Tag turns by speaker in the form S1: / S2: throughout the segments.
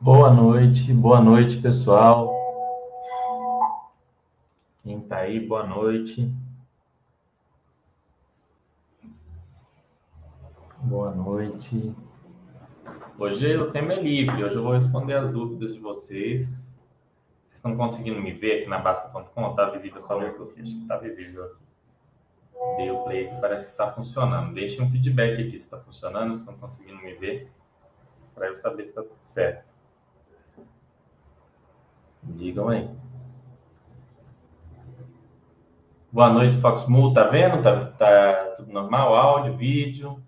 S1: Boa noite, boa noite, pessoal. Quem tá aí, boa noite. Boa noite. Hoje o tema é livre, hoje eu vou responder as dúvidas de vocês. Vocês estão conseguindo me ver aqui na Basta.com? Tá visível só o YouTube? Acho que tá visível aqui. Dei o play aqui, parece que está funcionando. Deixem um feedback aqui se está funcionando, se estão conseguindo me ver, para eu saber se está tudo certo. Digam aí. Boa noite, Foxmu. Tá vendo? Tá, tá tudo normal? Áudio, vídeo.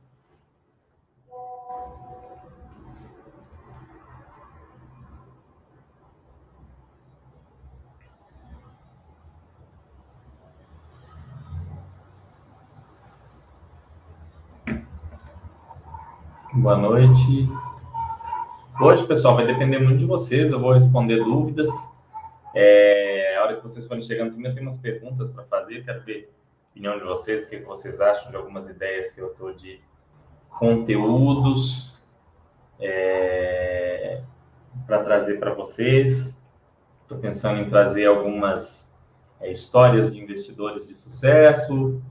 S1: Boa noite. Hoje, pessoal, vai depender muito de vocês. Eu vou responder dúvidas. É, a hora que vocês forem chegando também, eu tenho umas perguntas para fazer. Eu quero ver a opinião de vocês, o que vocês acham de algumas ideias que eu estou de conteúdos é, para trazer para vocês. Estou pensando em trazer algumas é, histórias de investidores de sucesso,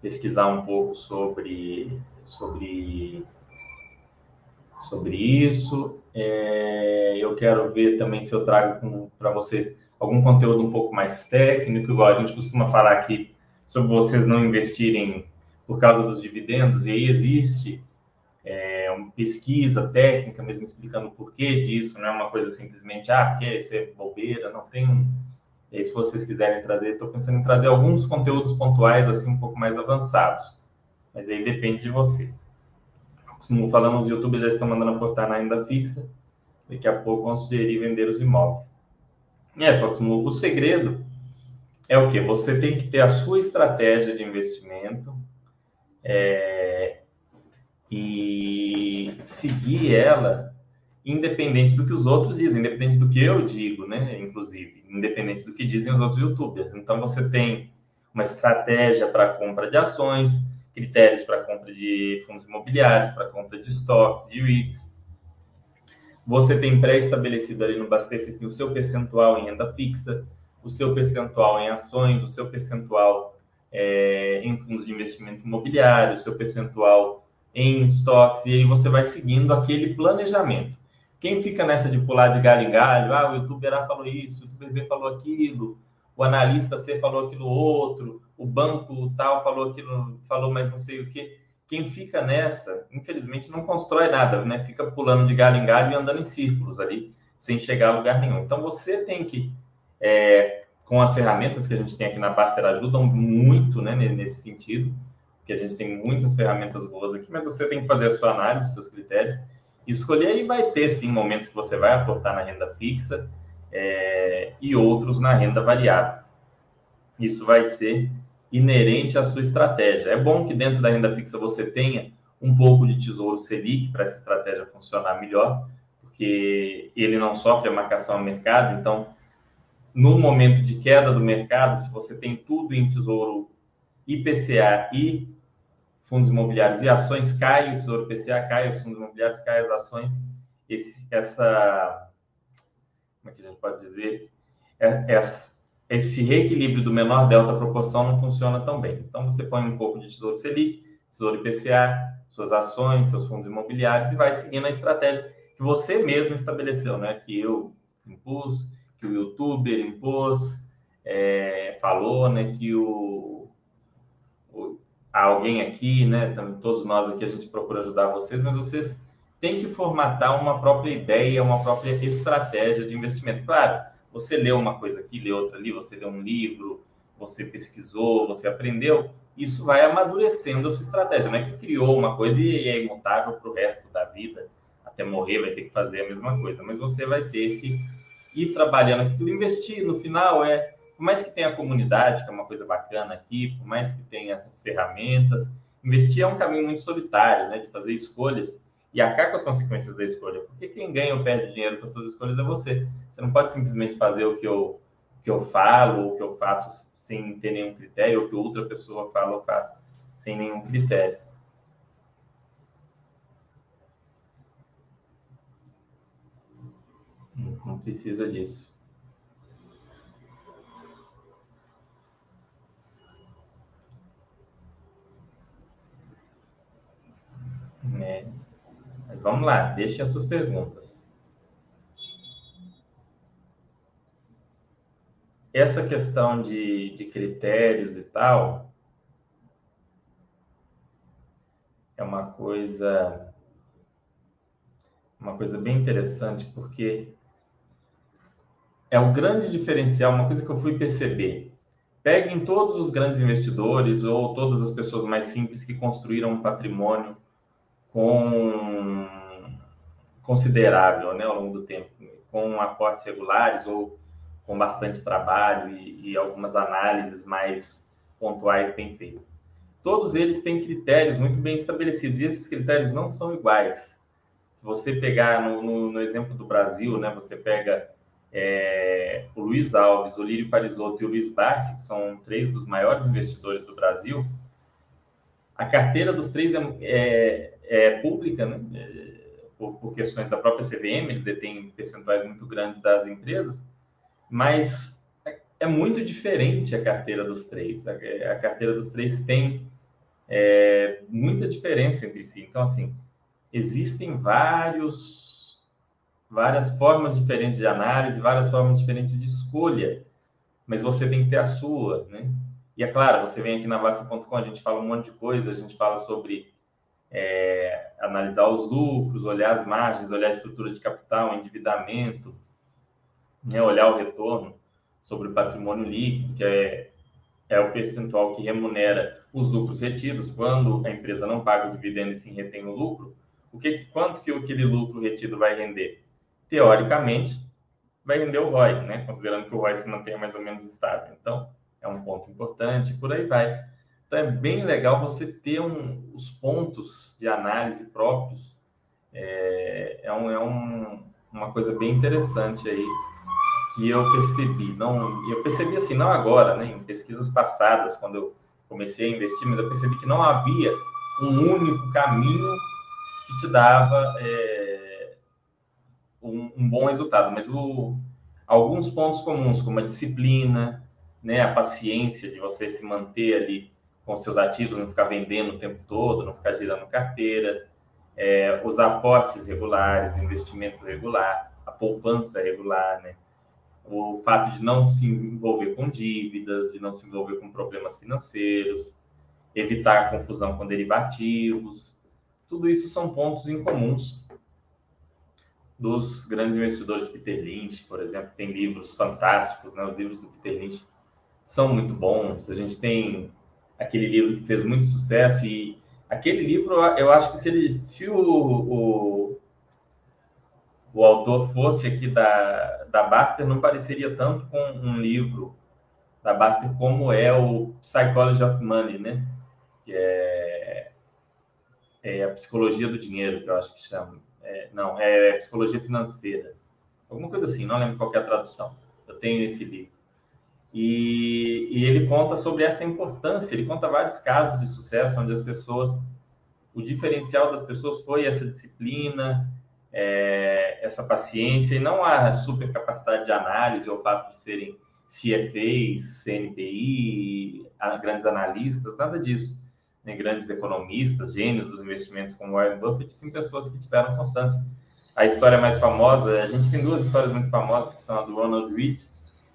S1: pesquisar um pouco sobre, sobre sobre isso. É, eu quero ver também se eu trago para vocês algum conteúdo um pouco mais técnico, igual a gente costuma falar aqui sobre vocês não investirem por causa dos dividendos, e aí existe é, uma pesquisa técnica mesmo explicando o porquê disso, não é uma coisa simplesmente, ah, porque isso é bobeira, não tem. Se vocês quiserem trazer, estou pensando em trazer alguns conteúdos pontuais, assim, um pouco mais avançados. Mas aí depende de você. Como falamos, os youtubers já estão mandando aportar na renda fixa. Daqui a pouco vão sugerir vender os imóveis. É, Foxmo, o segredo é o que? Você tem que ter a sua estratégia de investimento é, e seguir ela independente do que os outros dizem, independente do que eu digo, né? Inclusive, independente do que dizem os outros youtubers. Então, você tem uma estratégia para compra de ações, critérios para compra de fundos imobiliários, para compra de estoques, de REITs. Você tem pré-estabelecido ali no Baster System o seu percentual em renda fixa, o seu percentual em ações, o seu percentual é, em fundos de investimento imobiliário, o seu percentual em estoques, e aí você vai seguindo aquele planejamento. Quem fica nessa de pular de galho em galho, ah, o youtuber A falou isso, o youtuber B falou aquilo, o analista C falou aquilo outro, o banco tal falou aquilo, falou mais não sei o que. Quem fica nessa, infelizmente, não constrói nada, né? Fica pulando de galho em galho e andando em círculos ali, sem chegar a lugar nenhum. Então, você tem que, é, com as ferramentas que a gente tem aqui na Baster, ajudam muito, né, nesse sentido, porque a gente tem muitas ferramentas boas aqui, mas você tem que fazer a sua análise, os seus critérios, escolher e vai ter, sim, momentos que você vai aportar na renda fixa, é, e outros na renda variável. Isso vai ser inerente à sua estratégia. É bom que dentro da renda fixa você tenha um pouco de tesouro Selic para essa estratégia funcionar melhor, porque ele não sofre a marcação ao mercado. Então, no momento de queda do mercado, se você tem tudo em tesouro IPCA e fundos imobiliários e ações, cai o tesouro IPCA, cai os fundos imobiliários, cai as ações, esse, essa como é que a gente pode dizer, é, é, esse reequilíbrio do menor delta proporção não funciona tão bem. Então, você põe um pouco de tesouro Selic, tesouro IPCA, suas ações, seus fundos imobiliários e vai seguindo a estratégia que você mesmo estabeleceu, né? Que eu impus, que o youtuber impôs, é, falou, né? Que o, o, alguém aqui, né? Todos nós aqui a gente procura ajudar vocês, mas vocês tem que formatar uma própria ideia, uma própria estratégia de investimento. Claro, você leu uma coisa aqui, leu outra ali, você leu um livro, você pesquisou, você aprendeu, isso vai amadurecendo a sua estratégia. Não é que criou uma coisa e é imutável para o resto da vida, até morrer vai ter que fazer a mesma coisa, mas você vai ter que ir trabalhando aquilo. Investir, no final, é, por mais que tenha a comunidade, que é uma coisa bacana aqui, por mais que tenha essas ferramentas, investir é um caminho muito solitário, né, de fazer escolhas e arcar com as consequências da escolha. Porque quem ganha ou perde dinheiro com as suas escolhas é você. Você não pode simplesmente fazer o que eu, que eu falo ou o que eu faço sem ter nenhum critério, ou o que outra pessoa fala ou faz sem nenhum critério. Não precisa disso. É. Vamos lá, deixem as suas perguntas. Essa questão de, de critérios e tal é uma coisa uma coisa bem interessante porque é o grande diferencial, uma coisa que eu fui perceber. Peguem todos os grandes investidores ou todas as pessoas mais simples que construíram um patrimônio com considerável né, ao longo do tempo, com aportes regulares ou com bastante trabalho e, e algumas análises mais pontuais bem feitas. Todos eles têm critérios muito bem estabelecidos e esses critérios não são iguais. Se você pegar no, no, no exemplo do Brasil, né, você pega é, o Luiz Alves, o Lírio Parisotto e o Luiz Barsi, que são três dos maiores investidores do Brasil, a carteira dos três é, é, é pública, né? Por, por, questões da própria CVM, eles detêm percentuais muito grandes das empresas, mas é, é muito diferente a carteira dos três. A, a carteira dos três tem é, muita diferença entre si. Então, assim, existem vários várias formas diferentes de análise, várias formas diferentes de escolha, mas você tem que ter a sua, né? E é claro, você vem aqui na Basta.com, a gente fala um monte de coisa, a gente fala sobre é, analisar os lucros, olhar as margens, olhar a estrutura de capital, endividamento, né? olhar o retorno sobre o patrimônio líquido, que é, é o percentual que remunera os lucros retidos, quando a empresa não paga o dividendo e sim retém o lucro, o que, quanto que aquele lucro retido vai render? teoricamente, vai render o ROI, né? considerando que o ROI se mantenha mais ou menos estável. Então, é um ponto importante, por aí vai. Então, é bem legal você ter um, os pontos de análise próprios. É, é, um, é um, uma coisa bem interessante aí que eu percebi. Não, eu percebi assim, não agora, né? em pesquisas passadas, quando eu comecei a investir, mas eu percebi que não havia um único caminho que te dava... É, um, um bom resultado. Mas o, alguns pontos comuns, como a disciplina, né, a paciência de você se manter ali com seus ativos, não ficar vendendo o tempo todo, não ficar girando carteira, é, os aportes regulares, o investimento regular, a poupança regular, né? o fato de não se envolver com dívidas, de não se envolver com problemas financeiros, evitar confusão com derivativos, tudo isso são pontos incomuns dos grandes investidores Peter Lynch, por exemplo, tem livros fantásticos, né? Os livros do Peter Lynch são muito bons. A gente tem aquele livro que fez muito sucesso e aquele livro, eu acho que se ele, se o, o, o autor fosse aqui da, da Baster, não pareceria tanto com um livro da Baster como é o Psychology of Money, né? Que é, é a psicologia do dinheiro, que eu acho que chama é, não, é Psicologia Financeira. Alguma coisa assim, não lembro qual é a tradução. Eu tenho esse livro. E, e, ele conta sobre essa importância, ele conta vários casos de sucesso onde as pessoas, o diferencial das pessoas foi essa disciplina, é, essa paciência, e não a super capacidade de análise, ou o fato de serem CFAs, CNPI, grandes analistas, nada disso né, grandes economistas, gênios dos investimentos como Warren Buffett, sim pessoas que tiveram constância. A história mais famosa, a gente tem duas histórias muito famosas, que são a do Ronald Reed,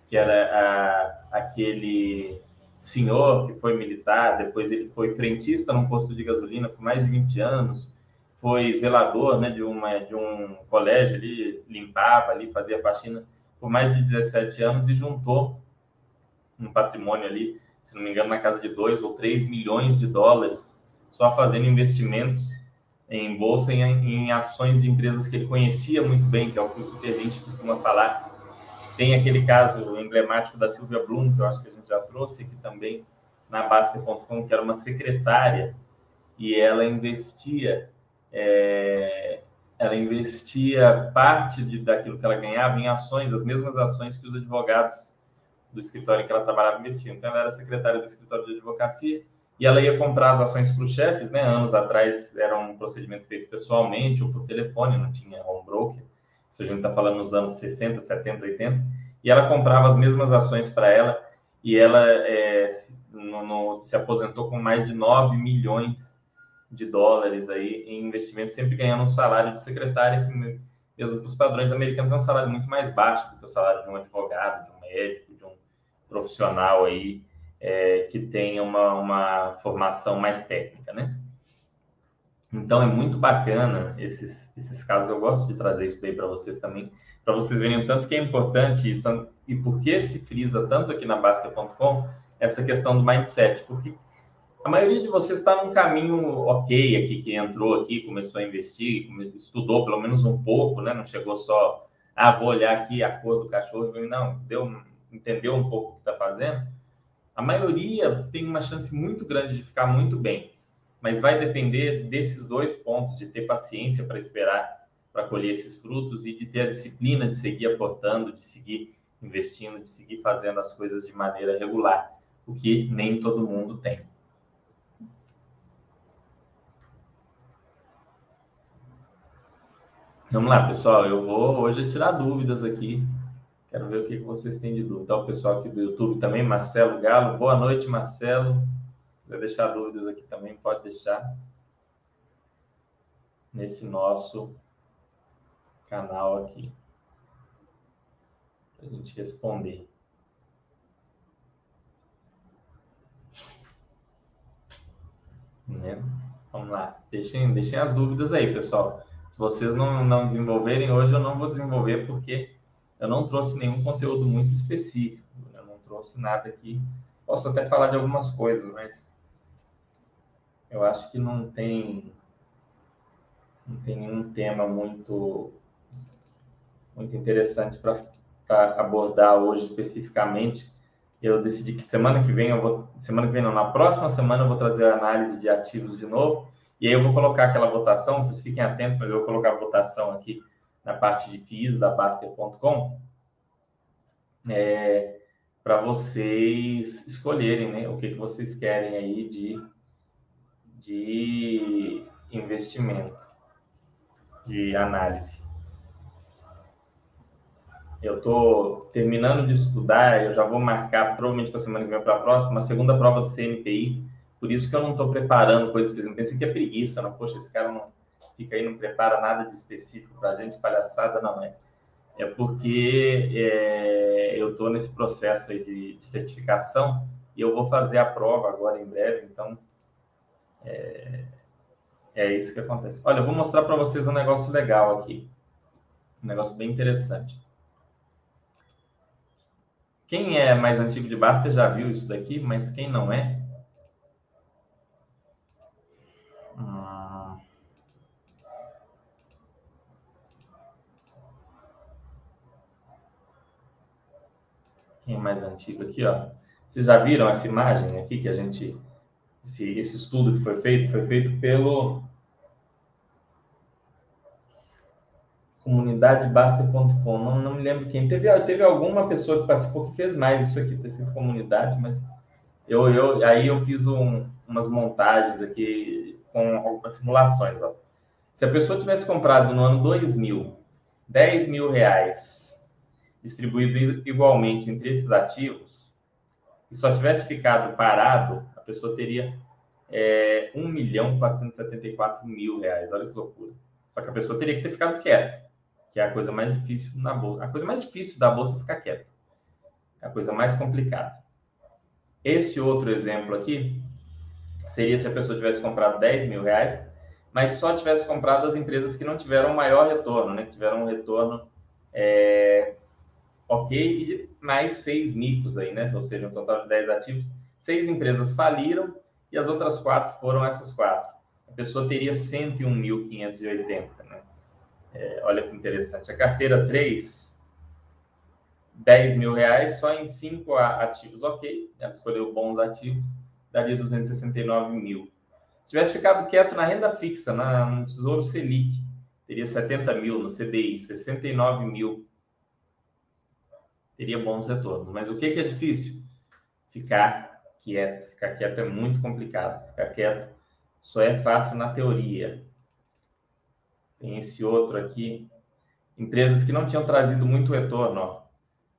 S1: que era a, aquele senhor que foi militar, depois ele foi frentista num posto de gasolina por mais de 20 anos, foi zelador né, de, uma, de um colégio ali, limpava ali, fazia faxina por mais de 17 anos e juntou um patrimônio ali se não me engano, na casa de 2 ou 3 milhões de dólares, só fazendo investimentos em bolsa em, em ações de empresas que ele conhecia muito bem, que é o que o gente costuma falar. Tem aquele caso emblemático da Silvia Bloom, que eu acho que a gente já trouxe aqui também na Baster.com, que era uma secretária e ela investia é, ela investia parte de, daquilo que ela ganhava em ações, as mesmas ações que os advogados do escritório em que ela trabalhava investiam. Então, ela era secretária do escritório de advocacia e ela ia comprar as ações para os chefes, né? Anos atrás era um procedimento feito pessoalmente ou por telefone, não tinha home broker. Isso a gente está falando nos anos 60, 70, 80. E ela comprava as mesmas ações para ela e ela é, no, no, se aposentou com mais de 9 milhões de dólares aí em investimento, sempre ganhando um salário de secretária que, mesmo para os padrões americanos, é um salário muito mais baixo do que o salário de um advogado, de um médico, de um profissional aí é, que tenha uma, uma formação mais técnica, né? Então é muito bacana esses, esses casos. Eu gosto de trazer isso daí para vocês também, para vocês verem o tanto que é importante e, e por que se frisa tanto aqui na Basta.com essa questão do mindset. Porque a maioria de vocês está num caminho ok aqui, que entrou aqui, começou a investir, estudou pelo menos um pouco, né? Não chegou só, ah, vou olhar aqui a cor do cachorro, não, deu, entendeu um pouco o que está fazendo a maioria tem uma chance muito grande de ficar muito bem, mas vai depender desses dois pontos, de ter paciência para esperar para colher esses frutos e de ter a disciplina de seguir aportando, de seguir investindo, de seguir fazendo as coisas de maneira regular, o que nem todo mundo tem. Vamos lá, pessoal. Eu vou hoje tirar dúvidas aqui Quero ver o que vocês têm de dúvida. Então, o pessoal aqui do YouTube também, Marcelo Galo. Boa noite, Marcelo. Vai deixar dúvidas aqui também, pode deixar nesse nosso canal aqui. Para a gente responder. Né? Vamos lá. Deixem, deixem as dúvidas aí, pessoal. Se vocês não, não desenvolverem hoje, eu não vou desenvolver porque eu não trouxe nenhum conteúdo muito específico, eu não trouxe nada aqui. Posso até falar de algumas coisas, mas eu acho que não tem não tem nenhum tema muito muito interessante para abordar hoje especificamente. Eu decidi que semana que vem eu vou semana que vem não, na próxima semana eu vou trazer a análise de ativos de novo e aí eu vou colocar aquela votação, vocês fiquem atentos, mas eu vou colocar a votação aqui na parte de FIIs da Baster.com, é, para vocês escolherem né, o que, que vocês querem aí de, de investimento, de análise. Eu estou terminando de estudar, eu já vou marcar, provavelmente para a semana que vem para a próxima, a segunda prova do CNPI, por isso que eu não estou preparando coisas que eu pensei que é preguiça, não, poxa, esse cara não fica aí, não prepara nada de específico para a gente, palhaçada, não é. É porque é, eu estou nesse processo aí de, de, certificação e eu vou fazer a prova agora em breve, então é, é isso que acontece. Olha, eu vou mostrar para vocês um negócio legal aqui, um negócio bem interessante. Quem é mais antigo de Basta já viu isso daqui, mas quem não é, Quem é mais antigo aqui, ó? Vocês já viram essa imagem aqui que a gente. Esse, esse estudo que foi feito, foi feito pelo. comunidadebaster.com, não, não me lembro quem. Teve, teve alguma pessoa que participou que fez mais isso aqui, ter sido comunidade, mas eu, eu, aí eu fiz um, umas montagens aqui com algumas simulações. Ó. Se a pessoa tivesse comprado no ano 2000 10 mil reais distribuído igualmente entre esses ativos, e só tivesse ficado parado, pessoa teria é, 1 milhão 474 mil reais. Olha que loucura. Só que a pessoa teria que ter ficado quieta, que é a coisa mais difícil na bolsa. A coisa mais difícil da bolsa é ficar quieta. É a coisa mais complicada. Esse outro exemplo aqui seria se a pessoa tivesse comprado 10 mil reais, mas só tivesse comprado as empresas que não tiveram maior retorno, né? Que tiveram um retorno é, ok, mais seis micos aí, né? Ou seja, um total de 10 ativos. Seis empresas faliram e as outras quatro foram essas quatro. A pessoa teria 101.580, né? É, olha que interessante. A carteira 3, 10 mil reais só em cinco ativos, ok. Ela escolheu bons ativos, daria 269 mil. Se tivesse ficado quieto na renda fixa, na, no Tesouro Selic, teria 70 mil, no CDI, 69 mil. Teria bons retornos. Mas o que, que é difícil? Ficar quieto. Ficar quieto é muito complicado. Ficar quieto só é fácil na teoria. Tem esse outro aqui. Empresas que não tinham trazido muito retorno. Ó.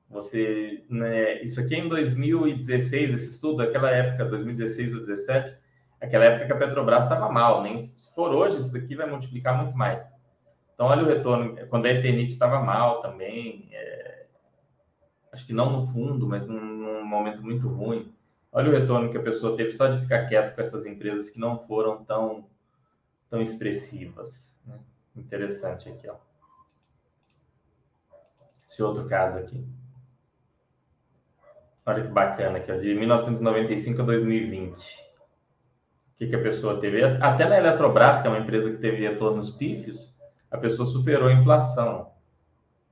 S1: Você, né, isso aqui é em 2016, esse estudo, aquela época, 2016 ou 2017, aquela época que a Petrobras estava mal. Nem se for hoje, isso daqui vai multiplicar muito mais. Então, olha o retorno. Quando a Eternit estava mal também, é, acho que não no fundo, mas num, num momento muito ruim. Olha o retorno que a pessoa teve só de ficar quieto com essas empresas que não foram tão, tão expressivas. Né? Interessante aqui, ó. Esse outro caso aqui. Olha que bacana aqui, ó, de 1995 a 2020. O que, que a pessoa teve? Até na Eletrobras, que é uma empresa que teve retornos pífios, a pessoa superou a inflação.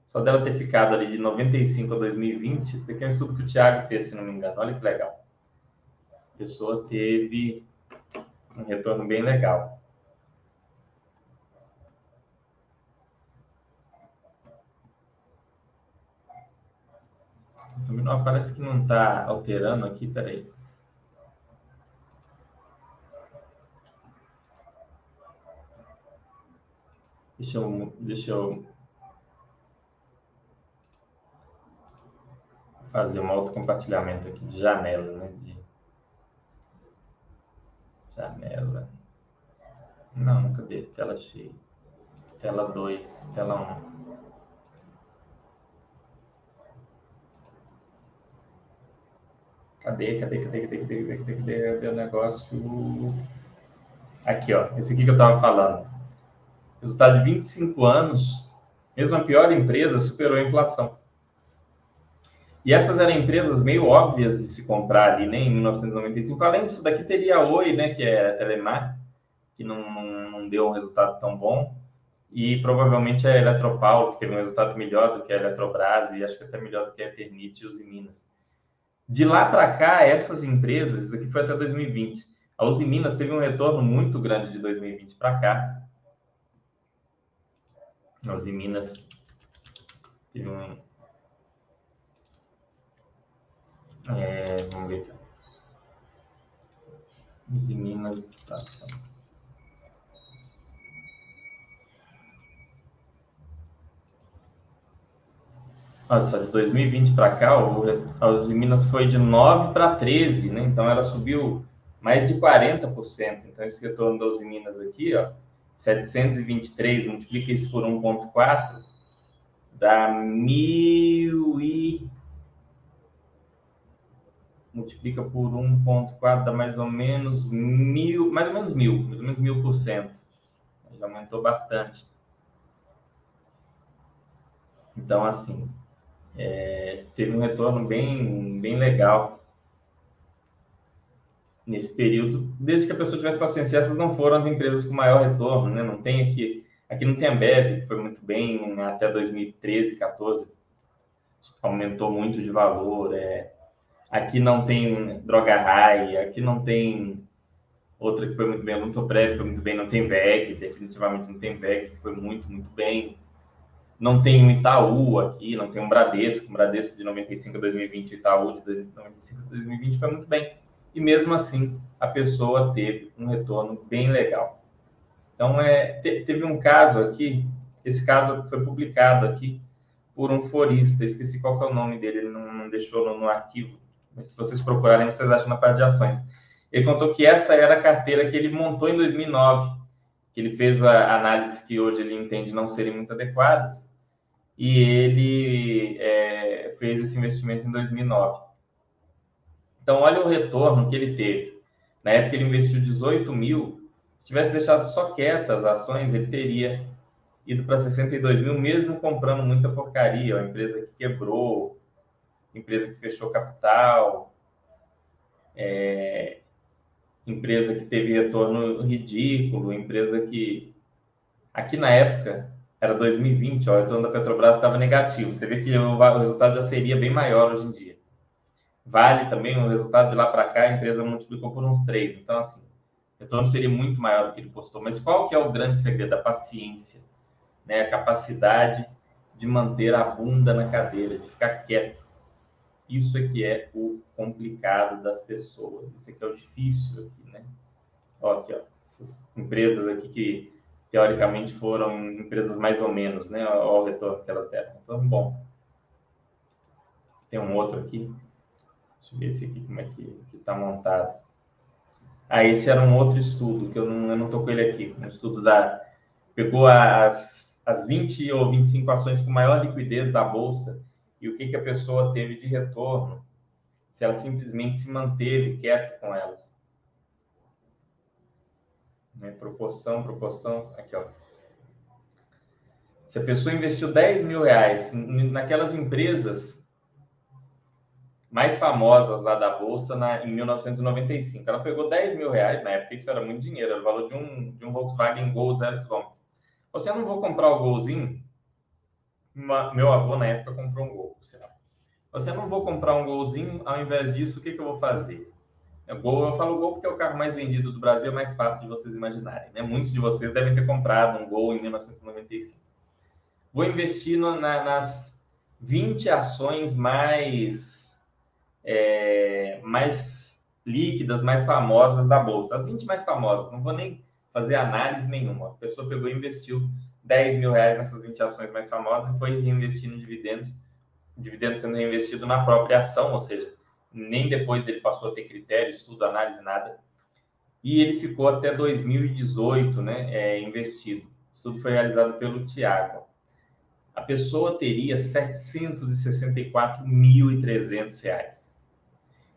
S1: Só dela ter ficado ali de 95 a 2020, isso aqui é um estudo que o Thiago fez, se não me engano. Olha que legal a pessoa teve um retorno bem legal. Não, parece que não está alterando aqui, peraí. Deixa eu, deixa eu fazer um outro compartilhamento aqui de janela, né? De Janela. Não, cadê? Tela cheia. Tela 2, tela 1. Um. Cadê, cadê, cadê, cadê, cadê, cadê, cadê, cadê, cadê o negócio? Aqui, ó. Esse aqui que eu tava falando. Resultado de 25 anos, mesmo a pior empresa superou a inflação. E essas eram empresas meio óbvias de se comprar ali, né, em 1995. Além disso, daqui teria a Oi, né, que é a Telemar, que não, não, não deu um resultado tão bom. E provavelmente a Eletropaulo, que teve um resultado melhor do que a Eletrobras e acho que até melhor do que a Eternit e os Minas. De lá para cá, essas empresas, isso aqui foi até 2020. A Uzi Minas teve um retorno muito grande de 2020 para cá. A Uzi Minas teve um, É, vamos ver aqui. Uzi Minas Ação. Olha só, de 2020 para cá, a Uzi Minas foi de 9 para 13, né? Então ela subiu mais de 40%. Então esse retorno da Uzi Minas aqui, ó, 723, multiplica isso por 1.4, dá mil e multiplica por 1,4 dá mais ou menos mil, mais ou menos mil, mais ou menos mil por cento. Já aumentou bastante. Então, assim, é, teve um retorno bem, bem legal nesse período, desde que a pessoa tivesse paciência. Essas não foram as empresas com maior retorno, né? Não tem aqui, aqui não tem a Bev, que foi muito bem até 2013, 14, aumentou muito de valor. É, Aqui não tem Droga High, aqui não tem outra que foi muito bem, a Lutoprev foi muito bem, não tem VEG, definitivamente não tem VEG, foi muito, muito bem. Não tem um Itaú aqui, não tem um Bradesco, um Bradesco de 95 a 2020, Itaú de 95 a 2020 foi muito bem. E mesmo assim, a pessoa teve um retorno bem legal. Então, é, teve um caso aqui, esse caso foi publicado aqui por um forista, esqueci qual é o nome dele, ele não, não deixou no, no arquivo, se vocês procurarem, vocês acham na parte de ações. Ele contou que essa era a carteira que ele montou em 2009, que ele fez a análise que hoje ele entende não serem muito adequadas, e ele é, fez esse investimento em 2009. Então, olha o retorno que ele teve. Na época, ele investiu 18 mil. Se tivesse deixado só quietas as ações, ele teria ido para 62 mil, mesmo comprando muita porcaria. A empresa que quebrou, empresa que fechou capital, é, empresa que teve retorno ridículo, empresa que aqui na época era 2020, ó, o retorno da Petrobras estava negativo. Você vê que o, o, resultado já seria bem maior hoje em dia. Vale também o resultado de lá para cá, a empresa multiplicou por uns três. Então, assim, O retorno seria muito maior do que ele postou. Mas qual que é o grande segredo? A paciência, né? A capacidade de manter a bunda na cadeira, de ficar quieto. Isso que é o complicado das pessoas. Isso que é o difícil aqui, né? Ó, aqui, ó. Essas empresas aqui que teoricamente foram empresas mais ou menos, né? Olha o retorno que elas deram. Retorno bom. Tem um outro aqui. Deixa eu ver esse aqui como é que está montado. Ah, esse era um outro estudo, que eu não, eu não tô com ele aqui. Um estudo da. Pegou as, as 20 ou 25 ações com maior liquidez da Bolsa e o que, que a pessoa teve de retorno se ela simplesmente se manteve quieto com elas. Né? Proporção, proporção. Aqui, ó. Se a pessoa investiu 10 mil reais naquelas empresas mais famosas lá da Bolsa na, em 1995. Ela pegou 10 mil reais, na época isso era muito dinheiro, era o valor de um, de um Volkswagen Gol zero quilômetro. Você não vou comprar o Golzinho? Uma, meu avô na época comprou um Gol, por sinal. Você não vou comprar um Golzinho, ao invés disso, o que, que eu vou fazer? É Gol, eu falo Gol porque é o carro mais vendido do Brasil, é mais fácil de vocês imaginarem. Né? Muitos de vocês devem ter comprado um Gol em 1995. Vou investir no, na, nas 20 ações mais é, mais líquidas, mais famosas da bolsa. As 20 mais famosas, não vou nem fazer análise nenhuma. A pessoa pegou e investiu 10 mil reais nessas 20 ações mais famosas e foi reinvestindo dividendos, dividendos sendo reinvestido na própria ação, ou seja, nem depois ele passou a ter critério, estudo, análise, nada. E ele ficou até 2018 né, é, investido. O estudo foi realizado pelo Tiago. A pessoa teria R$ 764.300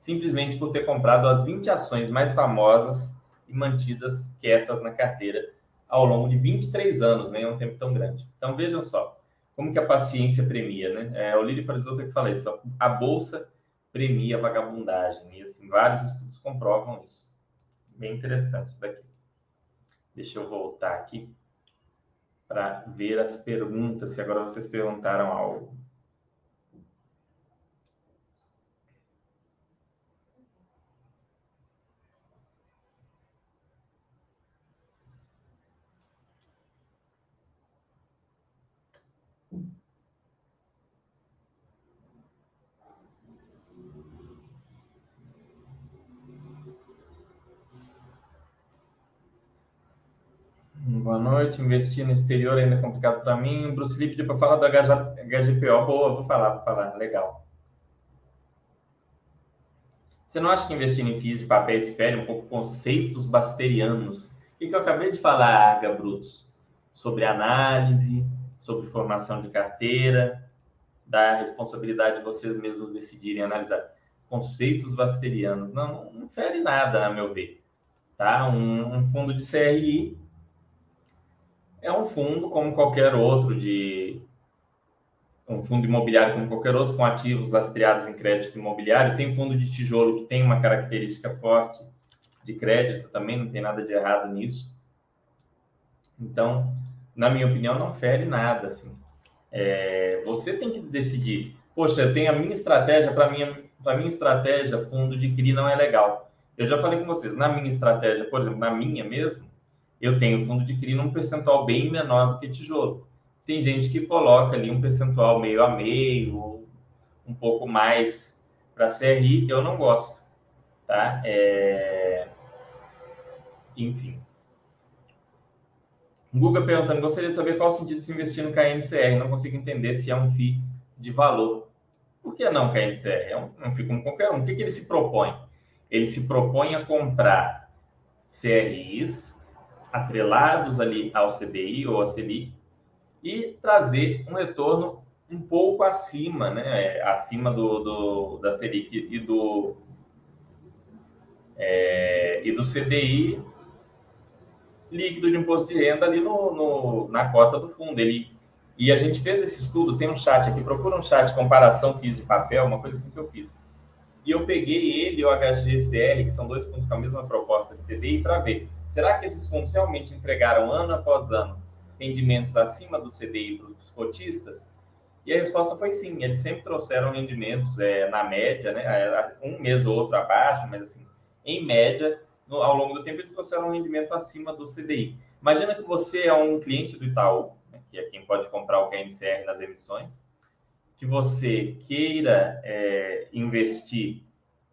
S1: simplesmente por ter comprado as 20 ações mais famosas e mantidas quietas na carteira ao longo de 23 anos, né? é um tempo tão grande. Então vejam só como que a paciência premia, né? É, o Lili Parisotto que fala isso, a bolsa premia a vagabundagem e assim vários estudos comprovam isso. Bem interessante isso daqui. Deixa eu voltar aqui para ver as perguntas, se agora vocês perguntaram algo. Boa noite. Investir no exterior ainda é complicado para mim. Bruce Lee pediu para falar do HGPO. Boa, vou falar, vou falar. Legal. Você não acha que investir em FIIs de papéis fere um pouco conceitos basterianos? O que, eu acabei de falar, Arga Brutos? Sobre análise, sobre formação de carteira, da responsabilidade de vocês mesmos decidirem analisar. Conceitos basterianos. Não, não fere nada, a meu ver. Tá? Um, um fundo de CRI é um fundo como qualquer outro de um fundo imobiliário como qualquer outro com ativos lastreados em crédito imobiliário. Tem fundo de tijolo que tem uma característica forte de crédito também, não tem nada de errado nisso. Então, na minha opinião, não fere nada. Assim. É, você tem que decidir. Poxa, eu tenho a minha estratégia, para minha, para minha estratégia, fundo de CRI não é legal. Eu já falei com vocês, na minha estratégia, por exemplo, na minha mesmo, eu tenho fundo de CRI num percentual bem menor do que tijolo. Tem gente que coloca ali um percentual meio a meio, um pouco mais para CRI, eu não gosto, tá? É... Enfim. Guga perguntando, gostaria de saber qual o sentido de se investir no KNCR, não consigo entender se é um FII de valor. Por que não KNCR? É um, um FII como qualquer um. O que, que ele se propõe? Ele se propõe a comprar CRIs atrelados ali ao CDI ou à Selic e trazer um retorno um pouco acima, né, acima do, do da Selic e do é, e do CDI líquido de imposto de renda ali no, no, na cota do fundo. Ele, e a gente fez esse estudo, tem um chat aqui, procura um chat comparação fiz e papel, uma coisa assim que eu fiz. E eu peguei ele e o HGCR, que são dois fundos com a mesma proposta de CDI, para ver Será que esses fundos realmente entregaram ano após ano rendimentos acima do CDI para os cotistas? E a resposta foi sim, eles sempre trouxeram rendimentos é, na média, né, um mês ou outro abaixo, mas assim, em média, no, ao longo do tempo, eles trouxeram um rendimento acima do CDI. Imagina que você é um cliente do Itaú, né, que é quem pode comprar o KNCR nas emissões, que você queira é, investir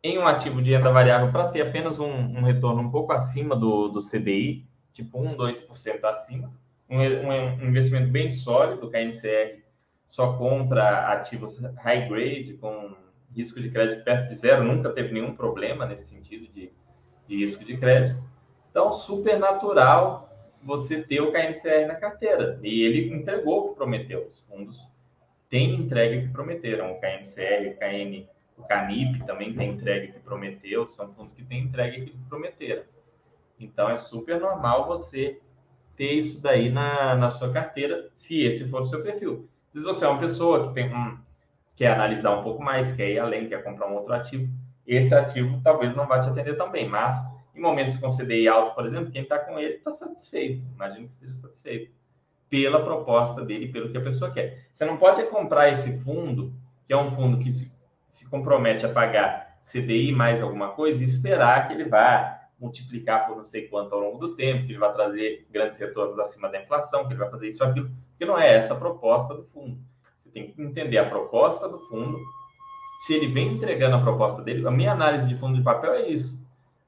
S1: em um ativo de renda variável para ter apenas um, um, retorno um pouco acima do, do CDI, tipo 1, 2% acima, um, um, investimento bem sólido, o KNCR só compra ativos high grade, com risco de crédito perto de zero, nunca teve nenhum problema nesse sentido de, de risco de crédito. Então, super natural você ter o KNCR na carteira. E ele entregou o que prometeu. Os fundos têm entregue o que prometeram. O KNCR, o KN, o CANIP também tem entregue que prometeu. São fundos que têm entregue que prometeram. Então, é super normal você ter isso daí na, na sua carteira, se esse for o seu perfil. Se você é uma pessoa que tem um, quer analisar um pouco mais, quer ir além, quer comprar um outro ativo, esse ativo talvez não vá te atender tão bem, mas em momentos com CDI alto, por exemplo, quem está com ele está satisfeito, imagino que esteja satisfeito pela proposta dele, pelo que a pessoa quer. Você não pode comprar esse fundo, que é um fundo que se, se compromete a pagar CDI mais alguma coisa, e esperar que ele vá multiplicar por não sei quanto ao longo do tempo, que ele vai trazer grandes retornos acima da inflação, que ele vai fazer isso aquilo, porque não é essa a proposta do fundo. Você tem que entender a proposta do fundo. Se ele vem entregando a proposta dele, a minha análise de fundo de papel é isso.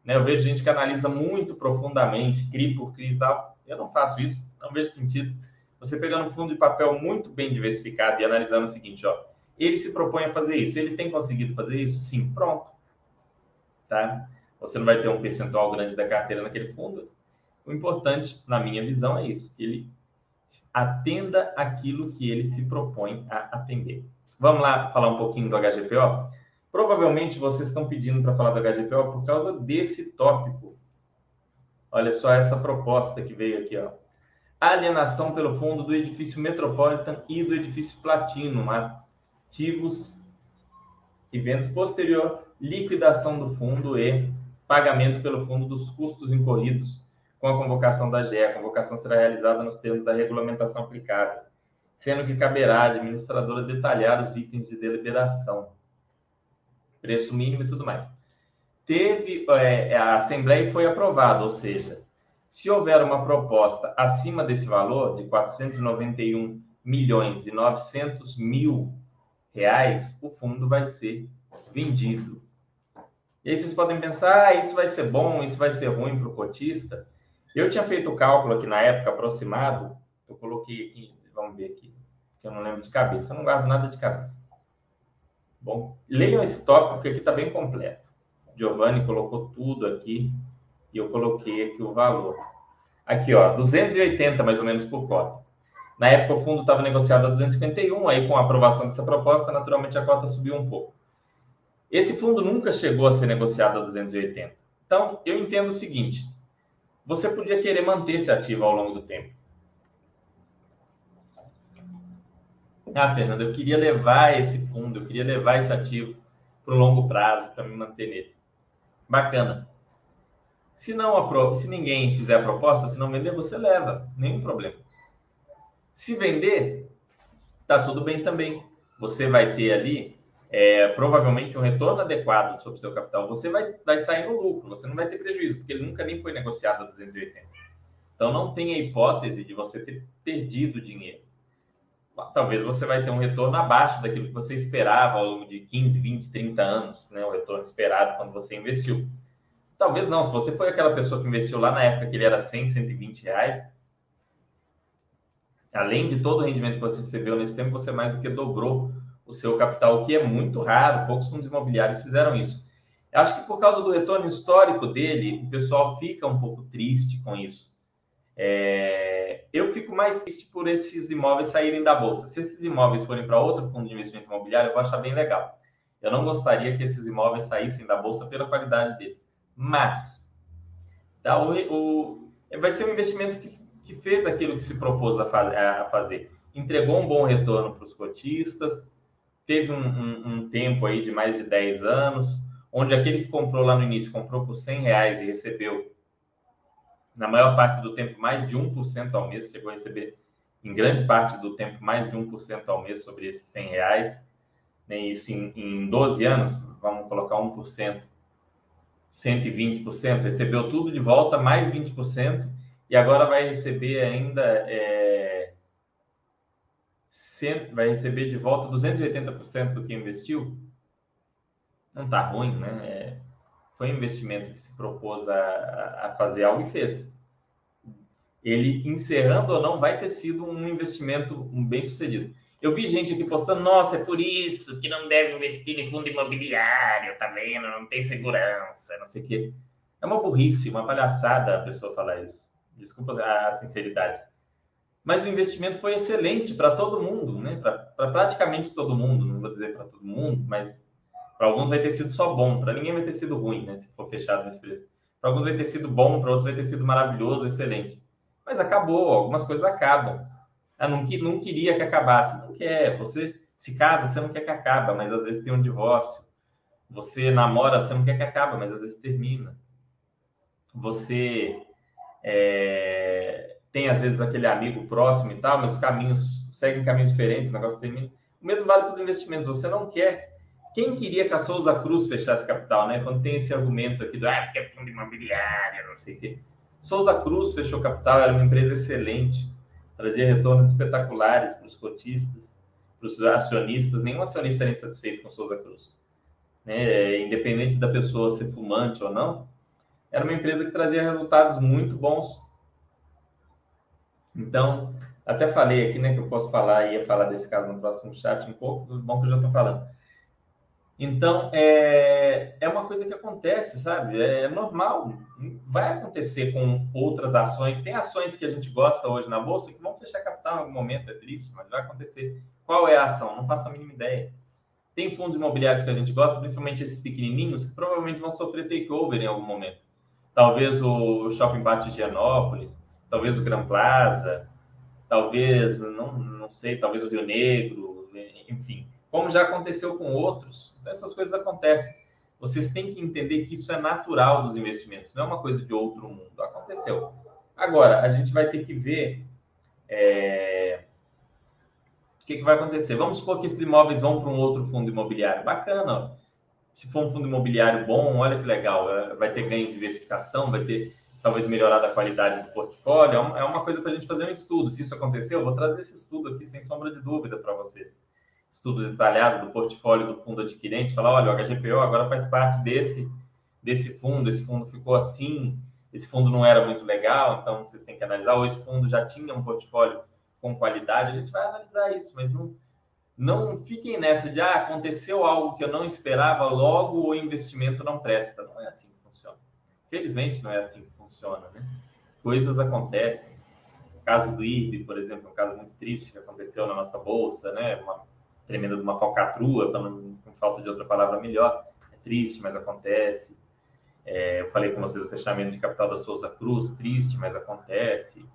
S1: Né? Eu vejo gente que analisa muito profundamente, CRI por CRI e tal. Eu não faço isso, não vejo sentido. Você pegando um fundo de papel muito bem diversificado e analisando o seguinte, ó, ele se propõe a fazer isso, ele tem conseguido fazer isso? Sim, pronto. Tá? Você não vai ter um percentual grande da carteira naquele fundo. O importante, na minha visão, é isso, que ele atenda aquilo que ele se propõe a atender. Vamos lá falar um pouquinho do HGPO? Provavelmente vocês estão pedindo para falar do HGPO por causa desse tópico. Olha só essa proposta que veio aqui, ó. Alienação pelo fundo do edifício Metropolitan e do edifício Platinum, ativos e vendas posterior, liquidação do fundo e pagamento pelo fundo dos custos incorridos com a convocação da GE. A convocação será realizada nos termos da regulamentação aplicável, sendo que caberá à administradora detalhar os itens de deliberação, preço mínimo e tudo mais. Teve é, a Assembleia foi aprovada, ou seja, se houver uma proposta acima desse valor, de 491 milhões e 900 mil reais, o fundo vai ser vendido. E aí vocês podem pensar, ah, isso vai ser bom, isso vai ser ruim para o cotista. Eu tinha feito o cálculo aqui na época, aproximado, eu coloquei aqui, vamos ver aqui, que eu não lembro de cabeça, eu não guardo nada de cabeça. Bom, leiam esse tópico, porque aqui está bem completo. Giovanni colocou tudo aqui e eu coloquei aqui o valor. Aqui, ó, 280 mais ou menos por cota. Na época o fundo estava negociado a 251, aí com a aprovação dessa proposta, naturalmente a cota subiu um pouco. Esse fundo nunca chegou a ser negociado a 280. Então, eu entendo o seguinte: você podia querer manter esse ativo ao longo do tempo. Ah, Fernando, eu queria levar esse fundo, eu queria levar esse ativo para o longo prazo, para me manter nele. Bacana. Se não se ninguém fizer a proposta, se não vender, você leva, nenhum problema. Se vender, tá tudo bem também. Você vai ter ali é, provavelmente um retorno adequado sobre o seu capital, você vai, vai sair no lucro, você não vai ter prejuízo, porque ele nunca nem foi negociado a 280. Então, não tem a hipótese de você ter perdido dinheiro. Talvez você vai ter um retorno abaixo daquilo que você esperava ao longo de 15, 20, 30 anos, né? o retorno esperado quando você investiu. Talvez não, se você foi aquela pessoa que investiu lá na época que ele era 100, 120 reais, além de todo o rendimento que você recebeu nesse tempo, você mais do que dobrou o seu capital, o que é muito raro, poucos fundos imobiliários fizeram isso. Eu acho que por causa do retorno histórico dele, o pessoal fica um pouco triste com isso. É... Eu fico mais triste por esses imóveis saírem da bolsa. Se esses imóveis forem para outro fundo de investimento imobiliário, eu vou achar bem legal. Eu não gostaria que esses imóveis saíssem da bolsa pela qualidade deles. Mas tá, o, o, vai ser um investimento que, que fez aquilo que se propôs a, a fazer. Entregou um bom retorno para os cotistas, teve um, um, um, tempo aí de mais de 10 anos, onde aquele que comprou lá no início comprou por 100 reais e recebeu, na maior parte do tempo, mais de 1% ao mês, chegou a receber, em grande parte do tempo, mais de 1% ao mês sobre esses 100 reais. Né? Isso em, em 12 anos, vamos colocar 1%, 120%, recebeu tudo de volta, mais 20%, e agora vai receber ainda. É, vai receber de volta 280% do que investiu. Não está ruim, né? É, foi um investimento que se propôs a, a fazer algo e fez. Ele, encerrando ou não, vai ter sido um investimento bem sucedido. Eu vi gente aqui postando, nossa, é por isso que não deve investir em fundo imobiliário, tá vendo? Não tem segurança, não sei o quê. É uma burrice, uma palhaçada a pessoa falar isso. Desculpa a sinceridade. Mas o investimento foi excelente para todo mundo, né? Para praticamente todo mundo, não vou dizer para todo mundo, mas para alguns vai ter sido só bom, para ninguém vai ter sido ruim, né? Se for fechado nesse preço. Para alguns vai ter sido bom, para outros vai ter sido maravilhoso, excelente. Mas acabou, algumas coisas acabam. Ah, não, não queria que acabasse. Não quer. Você se casa, você não quer que acabe, mas às vezes tem um divórcio. Você namora, você não quer que acabe, mas às vezes termina. Você é, tem às vezes aquele amigo próximo e tal, mas os caminhos seguem caminhos diferentes, o negócio termina. O mesmo vale para os investimentos. Você não quer. Quem queria que a Souza Cruz fechasse capital, né? Quando tem esse argumento aqui do ah, porque é fundo imobiliário, não sei o quê. Souza Cruz fechou capital, era uma empresa excelente trazia retornos espetaculares para os cotistas, para os acionistas. Nenhum acionista era insatisfeito com Souza Cruz. Né? Independente da pessoa ser fumante ou não, era uma empresa que trazia resultados muito bons. Então, até falei aqui, né, que eu posso falar, ia falar desse caso no próximo chat um pouco, bom que eu já estou falando. Então, é, é uma coisa que acontece, sabe? É normal. Vai acontecer com outras ações. Tem ações que a gente gosta hoje na Bolsa que vão fechar capital em algum momento, é triste, mas vai acontecer. Qual é a ação? Não faço a mínima ideia. Tem fundos imobiliários que a gente gosta, principalmente esses pequenininhos, que provavelmente vão sofrer takeover em algum momento. Talvez o Shopping Higienópolis, talvez o Gran Plaza, talvez, não, não sei, talvez o Rio Negro, enfim como já aconteceu com outros. Então, essas coisas acontecem. Vocês têm que entender que isso é natural dos investimentos, não é uma coisa de outro mundo. Aconteceu. Agora, a gente vai ter que ver é... o que, que, vai acontecer. Vamos supor que esses imóveis vão para um outro fundo imobiliário. Bacana. Se for um fundo imobiliário bom, olha que legal. É, vai ter ganho de diversificação, vai ter talvez melhorado a qualidade do portfólio. É uma é coisa para a gente fazer um estudo. Se isso acontecer, eu vou trazer esse estudo aqui sem sombra de dúvida para vocês estudo detalhado do portfólio do fundo adquirente, falar, olha, o HGPO agora faz parte desse, desse fundo, esse fundo ficou assim, esse fundo não era muito legal, então vocês têm que analisar, ou esse fundo já tinha um portfólio com qualidade, a gente vai analisar isso, mas não, não fiquem nessa de, ah, aconteceu algo que eu não esperava, logo o investimento não presta. Não é assim que funciona. Felizmente não é assim que funciona, né? Coisas acontecem. O caso do IRB, por exemplo, um caso muito triste que aconteceu na nossa bolsa, né? Uma tremenda de uma falcatrua, com falta de outra palavra melhor. É triste, mas acontece. É, eu falei com vocês o fechamento de capital da Souza Cruz, triste, mas acontece.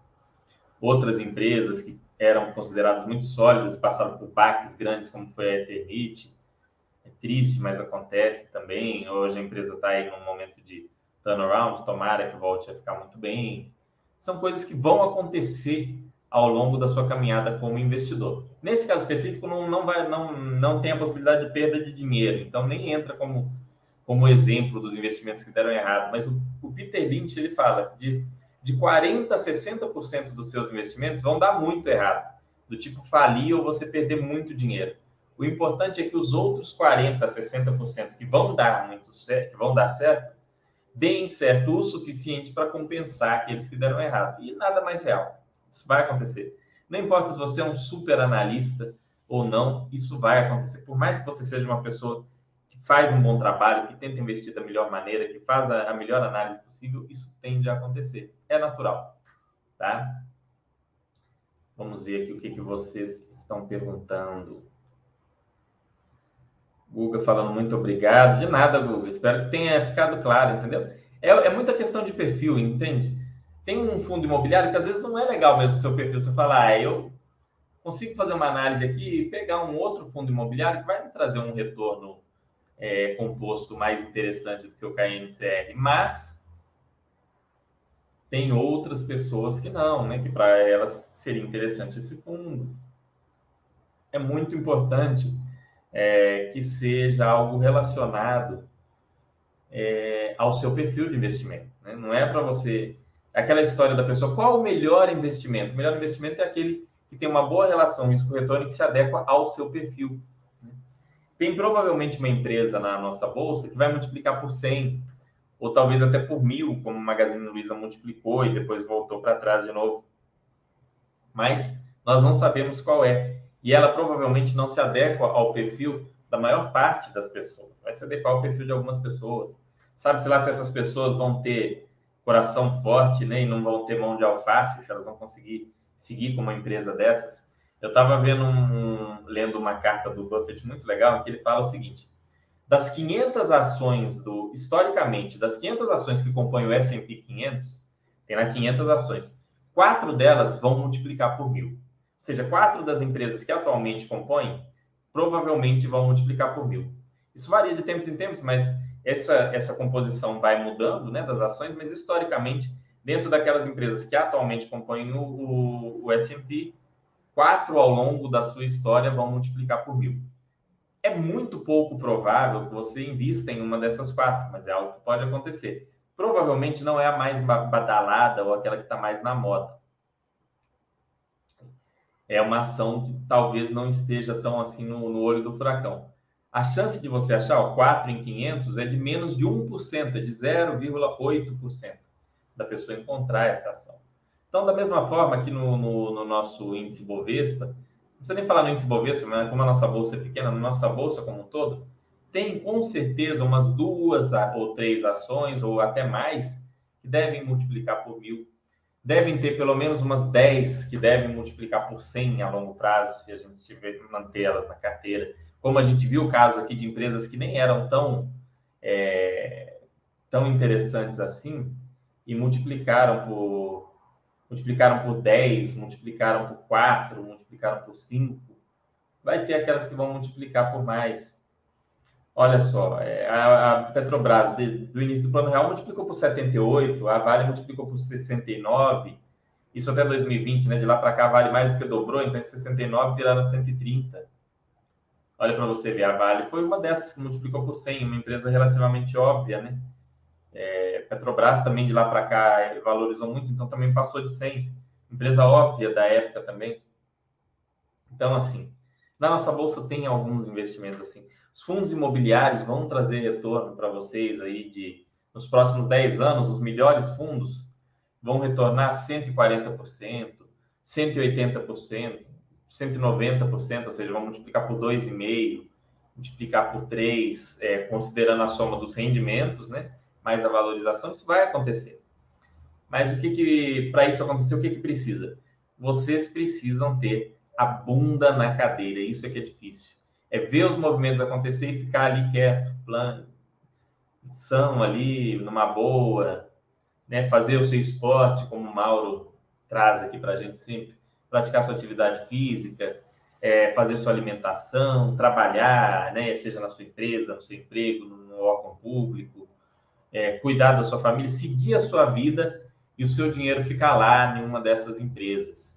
S1: Outras empresas que eram consideradas muito sólidas passaram por baques grandes, como foi a Eternit. É triste, mas acontece também. Hoje a empresa está aí num momento de turnaround, tomara que volte a ficar muito bem. São coisas que vão acontecer ao longo da sua caminhada como investidor. Nesse caso específico, não, não, vai, não, não tem a possibilidade de perda de dinheiro, então nem entra como, como exemplo dos investimentos que deram errado. Mas o, o Peter Lynch ele fala que de, de 40% a 60% dos seus investimentos vão dar muito errado, do tipo falir ou você perder muito dinheiro. O importante é que os outros 40% a 60% que vão dar muito certo, que vão dar certo, deem certo o suficiente para compensar aqueles que deram errado. E nada mais real. Isso vai acontecer. Não importa se você é um super analista ou não, isso vai acontecer. Por mais que você seja uma pessoa faz um bom trabalho, que tenta investir da melhor maneira, que faz a, a melhor análise possível, isso tende a acontecer. É natural, tá? Vamos ver aqui o que, que vocês estão perguntando. Guga falando muito obrigado. De nada, Guga. Espero que tenha ficado claro, entendeu? É, é muita questão de perfil, entende? tem um fundo imobiliário que às vezes não é legal mesmo o seu perfil. Você fala, ah, eu consigo fazer uma análise aqui e pegar um outro fundo imobiliário que vai me trazer um retorno é, composto mais interessante do que o KNCR, mas tem outras pessoas que não, né? Que para elas seria interessante esse fundo. É muito importante é, que seja algo relacionado é, ao seu perfil de investimento. Né? Não é para você. Aquela história da pessoa, qual o melhor investimento? O melhor investimento é aquele que tem uma boa relação risco-retorno que se adequa ao seu perfil. Tem provavelmente uma empresa na nossa bolsa que vai multiplicar por 100, ou talvez até por mil, como o Magazine Luiza multiplicou e depois voltou para trás de novo. Mas nós não sabemos qual é. E ela provavelmente não se adequa ao perfil da maior parte das pessoas. Vai se adequar ao perfil de algumas pessoas. Sabe-se lá se essas pessoas vão ter coração forte né, e não vão ter mão de alface, se elas vão conseguir seguir com uma empresa dessas. Eu estava vendo um, lendo uma carta do Buffett muito legal, que ele fala o seguinte: das 500 ações do historicamente, das 500 ações que compõem o S&P 500, tem lá 500 ações. Quatro delas vão multiplicar por mil. Ou seja, quatro das empresas que atualmente compõem provavelmente vão multiplicar por mil. Isso varia de tempos em tempos, mas essa, essa composição vai mudando né, das ações, mas historicamente dentro daquelas empresas que atualmente compõem o, o, o S&P, quatro ao longo da sua história vão multiplicar por mil. É muito pouco provável que você invista em uma dessas quatro, mas é algo que pode acontecer. Provavelmente não é a mais badalada ou aquela que está mais na moda. É uma ação que talvez não esteja tão assim no, no olho do furacão. A chance de você achar o 4 em 500 é de menos de 1%, é de 0,8% da pessoa encontrar essa ação. Então, da mesma forma que no, no, no, nosso índice Bovespa, não precisa nem falar no índice Bovespa, mas como a nossa bolsa é pequena, na nossa bolsa como um todo, tem com certeza umas duas ou três ações, ou até mais, que devem multiplicar por mil. Devem ter pelo menos umas 10 que devem multiplicar por 100 a longo prazo, se a gente tiver manter elas na carteira. Como a gente viu casos aqui de empresas que nem eram tão, é, tão interessantes assim, e multiplicaram por multiplicaram por 10, multiplicaram por 4, multiplicaram por 5. Vai ter aquelas que vão multiplicar por mais. Olha só, é, a, Petrobras do início do Plano Real multiplicou por 78, a Vale multiplicou por 69, isso até 2020, né? De lá para cá, a Vale mais do que dobrou, então esses 69 viraram 130. Olha para você ver, a Vale foi uma dessas que multiplicou por 100, uma empresa relativamente óbvia, né? É, Petrobras também de lá para cá valorizou muito, então também passou de 100. Empresa óbvia da época também. Então, assim, na nossa bolsa tem alguns investimentos assim. Os fundos imobiliários vão trazer retorno para vocês aí de nos próximos 10 anos, os melhores fundos vão retornar 140%, 180%, 190%, ou seja, vão multiplicar por 2,5, multiplicar por 3, é, considerando a soma dos rendimentos, né? Mais a valorização, isso vai acontecer. Mas o que que para isso acontecer, o que que precisa? Vocês precisam ter a bunda na cadeira, isso é que é difícil. É ver os movimentos acontecer e ficar ali quieto, plano, são ali numa boa, né? Fazer o seu esporte, como o Mauro traz aqui para a gente sempre, praticar sua atividade física, é, fazer sua alimentação, trabalhar, né? Seja na sua empresa, no seu emprego, no órgão público, é, cuidar da sua família, seguir a sua vida e o seu dinheiro ficar lá em uma dessas empresas.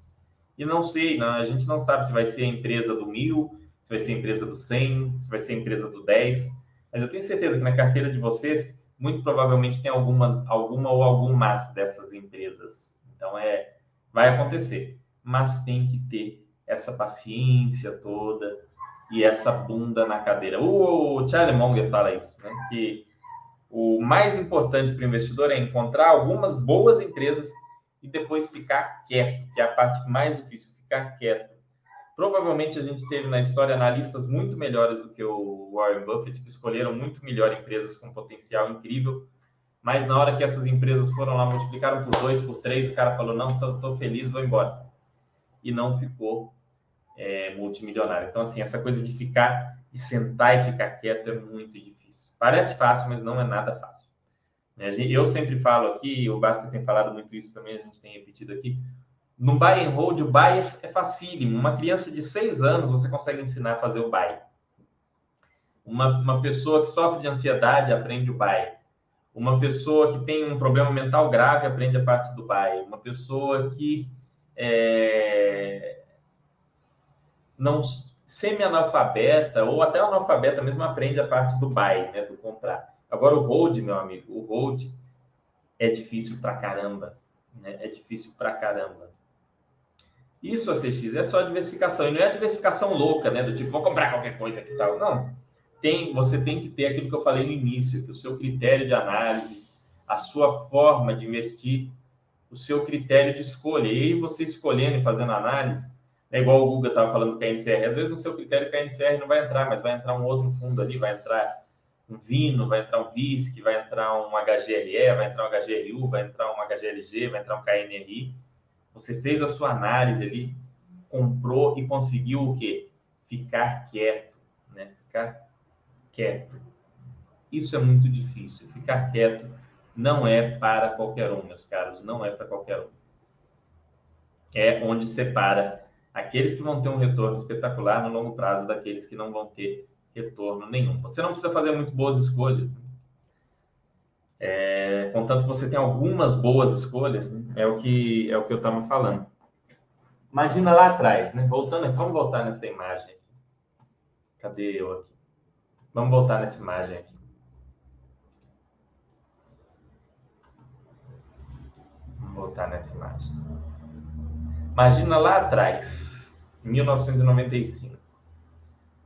S1: E não sei, não, a gente não sabe se vai ser a empresa do mil, se vai ser a empresa do 100, se vai ser a empresa do 10, mas eu tenho certeza que na carteira de vocês, muito provavelmente tem alguma, alguma ou algumas dessas empresas. Então, é, vai acontecer, mas tem que ter essa paciência toda e essa bunda na cadeira. O Charlie Munger fala isso, né? Que o mais importante para o investidor é encontrar algumas boas empresas e depois ficar quieto, que é a parte mais difícil, ficar quieto. Provavelmente a gente teve na história analistas muito melhores do que o Warren Buffett, que escolheram muito melhor empresas com potencial incrível, mas na hora que essas empresas foram lá, multiplicaram por dois, por três, o cara falou, não, tô, tô feliz, vou embora. E não ficou é, multimilionário. Então, assim, essa coisa de ficar, de sentar e ficar quieto é muito difícil. Parece fácil, mas não é nada fácil. Né, eu sempre falo aqui, o Basta tem falado muito isso também, a gente tem repetido aqui. No buy and hold, o buy é facílimo. Uma criança de 6 anos, você consegue ensinar a fazer o buy. Uma, uma pessoa que sofre de ansiedade aprende o buy. Uma pessoa que tem um problema mental grave aprende a parte do buy. Uma pessoa que é, não semi-analfabeta ou até analfabeta mesmo aprende a parte do buy, né, do comprar. Agora, o hold, meu amigo, o hold é difícil pra caramba. Né? É difícil pra caramba. Isso, a CX, é só diversificação. E não é diversificação louca, né? Do tipo, vou comprar qualquer coisa que tal. Não. Tem, você tem que ter aquilo que eu falei no início, que o seu critério de análise, a sua forma de investir, o seu critério de escolha. E aí você escolhendo e fazendo análise, é igual o Guga estava falando com a NCR. Às vezes no seu critério a NCR não vai entrar, mas vai entrar um outro fundo ali, vai entrar um Vino, vai entrar um VISC, vai entrar um HGLE, vai entrar um HGLU, vai entrar um HGLG, vai entrar um KNRI. Você fez a sua análise ali, comprou e conseguiu o quê? Ficar quieto, né? Ficar quieto. Isso é muito difícil. Ficar quieto não é para qualquer um, meus caros, não é para qualquer um. É onde separa aqueles que vão ter um retorno espetacular no longo prazo daqueles que não vão ter retorno nenhum. Você não precisa fazer muito boas escolhas. Né? É, contanto que você tem algumas boas escolhas, né? é o que é o que eu estava falando. Imagina lá atrás, né? Voltando, vamos voltar nessa imagem. Aqui. Cadê eu aqui? Vamos voltar nessa imagem aqui. Vamos voltar nessa imagem. Imagina lá atrás, 1995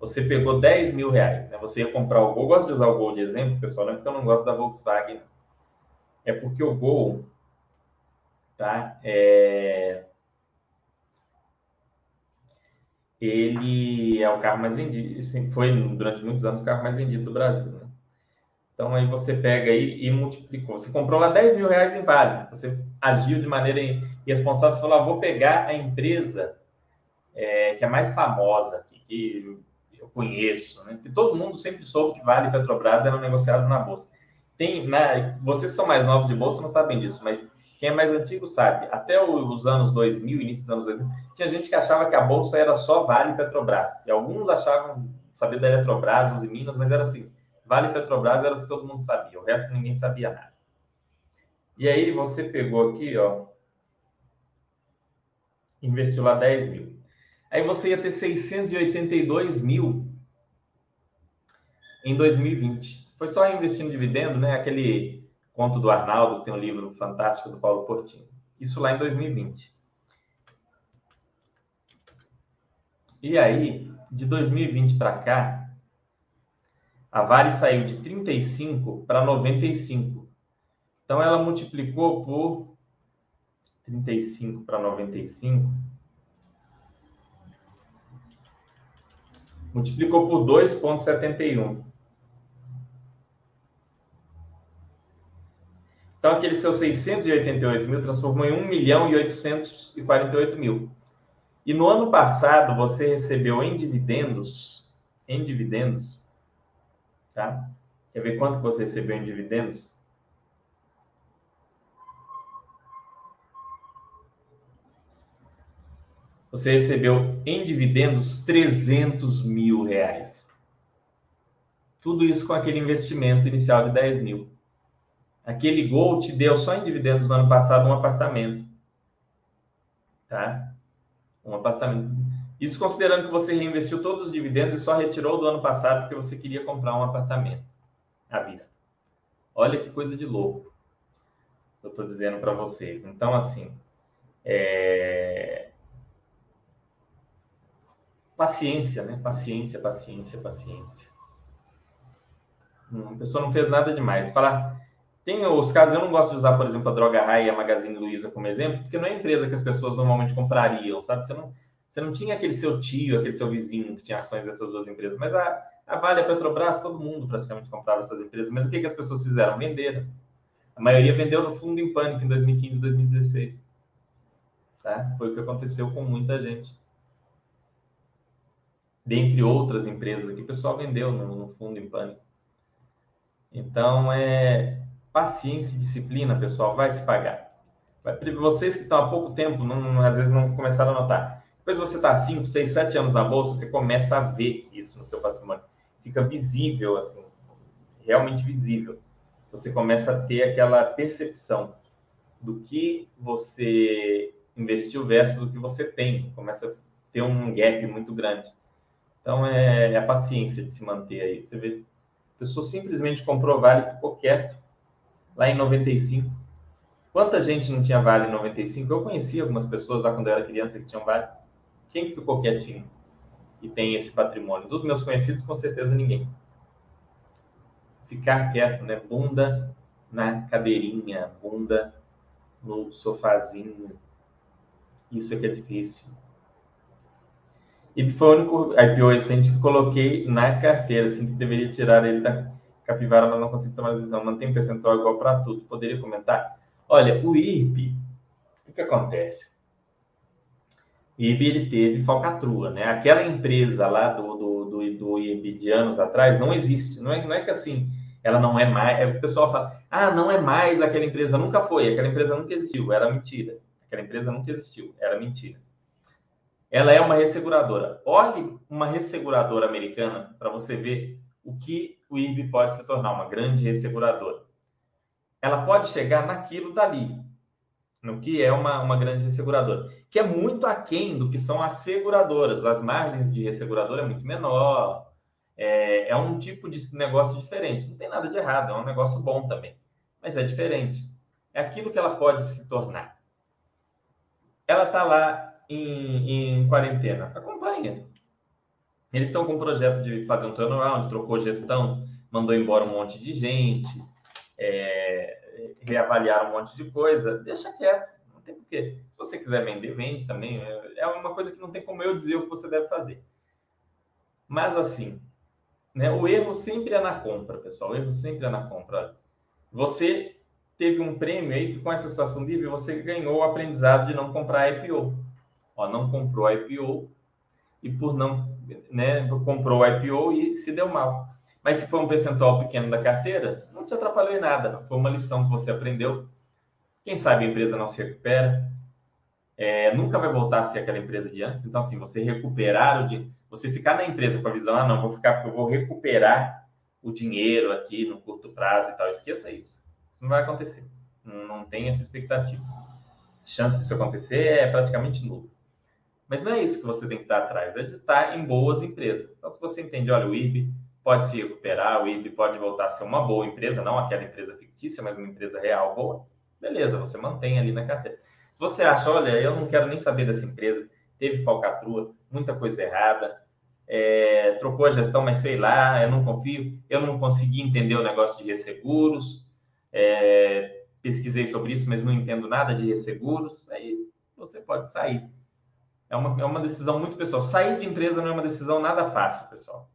S1: você pegou 10 mil reais, né? Você ia comprar o Gol. Eu gosto de usar o Gol de exemplo, pessoal, não é porque eu não gosto da Volkswagen. É porque o Gol, tá? É... Ele é o carro mais vendido, foi durante muitos anos o carro mais vendido do Brasil, né? Então aí você pega aí e multiplicou. Você comprou lá 10 mil reais em Vale. Você agiu de maneira irresponsável. Você falou, ah, vou pegar a empresa é, que é mais famosa aqui, que eu conheço, né? Porque todo mundo sempre soube que Vale e Petrobras eram negociados na bolsa. Tem, né, vocês são mais novos de bolsa não sabem disso, mas quem é mais antigo sabe. Até os anos 2000, início dos anos 2000, tinha gente que achava que a bolsa era só Vale e Petrobras. E alguns achavam saber da Eletrobras, os Minas, mas era assim, Vale e Petrobras era o que todo mundo sabia, o resto ninguém sabia nada. E aí você pegou aqui, ó, investiu lá 10 mil. Aí você ia ter 682 mil em 2020. Foi só investir no dividendo, né? Aquele conto do Arnaldo, que tem um livro fantástico do Paulo Portinho. Isso lá em 2020. E aí, de 2020 para cá, a Vale saiu de 35 para 95. Então ela multiplicou por 35 para 95 multiplicou por 2,71. Então, aquele seu 688 mil transformou em 1 milhão e 848 mil. E no ano passado, você recebeu em dividendos, em dividendos, tá? Quer ver quanto você recebeu em dividendos? Você recebeu em dividendos 300 mil reais. Tudo isso com aquele investimento inicial de 10 mil. Aquele gol te deu só em dividendos no ano passado um apartamento. Tá? Um apartamento. Isso considerando que você reinvestiu todos os dividendos e só retirou do ano passado porque você queria comprar um apartamento à vista. Olha que coisa de louco. Eu estou dizendo para vocês. Então, assim, é paciência, né? Paciência, paciência, paciência. Hum, a pessoa não fez nada demais. Falar, tem os casos, eu não gosto de usar, por exemplo, a Droga Raia e a Magazine Luiza como exemplo, porque não é empresa que as pessoas normalmente comprariam, sabe? Você não, você não tinha aquele seu tio, aquele seu vizinho que tinha ações dessas duas empresas, mas a, a Vale, a Petrobras, todo mundo praticamente comprava essas empresas. Mas o que, que as pessoas fizeram? Venderam. A maioria vendeu no fundo em pânico em 2015 e 2016. Tá? Foi o que aconteceu com muita gente dentre outras empresas aqui, o pessoal vendeu no, no fundo em pânico. Então, é paciência e disciplina, pessoal, vai se pagar. Vocês que estão há pouco tempo, não, às vezes não começaram a notar. Depois você está 5, 6, 7 anos na bolsa, você começa a ver isso no seu patrimônio. Fica visível, assim, realmente visível. Você começa a ter aquela percepção do que você investiu versus o que você tem. Começa a ter um gap muito grande. Então é, é, a paciência de se manter aí. Você vê, pessoa simplesmente comprou Vale e ficou quieto lá em 95. Quanta gente não tinha Vale em 95? Eu conhecia algumas pessoas lá quando eu era criança que tinham Vale. Quem que ficou quietinho e tem esse patrimônio? Dos meus conhecidos, com certeza ninguém. Ficar quieto, né? Bunda na cadeirinha, bunda no sofazinho. Isso é que é difícil. E foi o único IPO recente que coloquei na carteira, assim, que deveria tirar ele da capivara, mas não consigo tomar decisão. Mantém percentual igual para tudo. Poderia comentar? Olha, o IRP, o que acontece? O IRB ele teve falcatrua, né? Aquela empresa lá do, do, do, do de anos atrás não existe. Não é, não é que assim, ela não é mais. É, o pessoal fala, ah, não é mais aquela empresa, nunca foi, aquela empresa nunca existiu, era mentira. Aquela empresa nunca existiu, era mentira. Ela é uma resseguradora. Olhe uma resseguradora americana para você ver o que o IRB pode se tornar, uma grande resseguradora. Ela pode chegar naquilo dali, no que é uma, uma grande resseguradora, que é muito aquém do que são as seguradoras. As margens de resseguradora é muito menor, é, é um tipo de negócio diferente. Não tem nada de errado, é um negócio bom também, mas é diferente. É aquilo que ela pode se tornar. Ela está lá em, em quarentena. Acompanha. Eles estão com um projeto de fazer um turnaround, trocou gestão, mandou embora um monte de gente, é, reavaliar um monte de coisa. Deixa quieto, não tem porquê. Se você quiser vender, vende também. É uma coisa que não tem como eu dizer o que você deve fazer. Mas assim, né, o erro sempre é na compra, pessoal. O erro sempre é na compra. Você teve um prêmio aí que com essa situação livre você ganhou o aprendizado de não comprar IPO. Ó, não comprou IPO e por não né, comprou IPO e se deu mal. Mas se for um percentual pequeno da carteira, não te atrapalhou em nada. Foi uma lição que você aprendeu. Quem sabe a empresa não se recupera. É, nunca vai voltar a ser aquela empresa de antes. Então, assim, você recuperar o dinheiro, você ficar na empresa com a visão, ah, não, vou ficar porque eu vou recuperar o dinheiro aqui no curto prazo e tal. Esqueça isso. Isso não vai acontecer. Não, não tem essa expectativa. A chance disso acontecer é praticamente nula. Mas não é isso que você tem que estar atrás, é de estar em boas empresas. Então, se você entende, olha, o IRB pode se recuperar, o IRB pode voltar a ser uma boa empresa, não aquela empresa fictícia, mas uma empresa real boa, beleza, você mantém ali na carteira. Se você acha, olha, eu não quero nem saber dessa empresa, teve falcatrua, muita coisa errada, é, trocou a gestão, mas sei lá, eu não confio, eu não consegui entender o negócio de resseguros, é, pesquisei sobre isso, mas não entendo nada de resseguros, aí você pode sair é uma, é uma decisão muito pessoal. Sair de empresa não é uma decisão nada fácil, pessoal.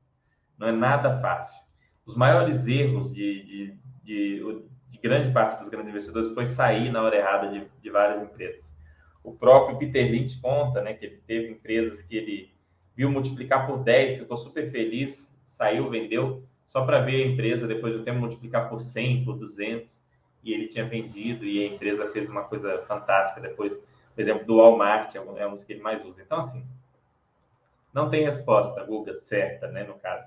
S1: Não é nada fácil. Os maiores erros de, de, de, de grande parte dos grandes investidores foi sair na hora errada de, de várias empresas. O próprio Peter Lynch conta né, que ele teve empresas que ele viu multiplicar por 10, ficou super feliz, saiu, vendeu, só para ver a empresa depois do tempo multiplicar por 100, por 200, e ele tinha vendido e a empresa fez uma coisa fantástica depois por exemplo, do Walmart é um, é um dos que ele mais usa. Então, assim, não tem resposta, Guga, certa, né, no caso.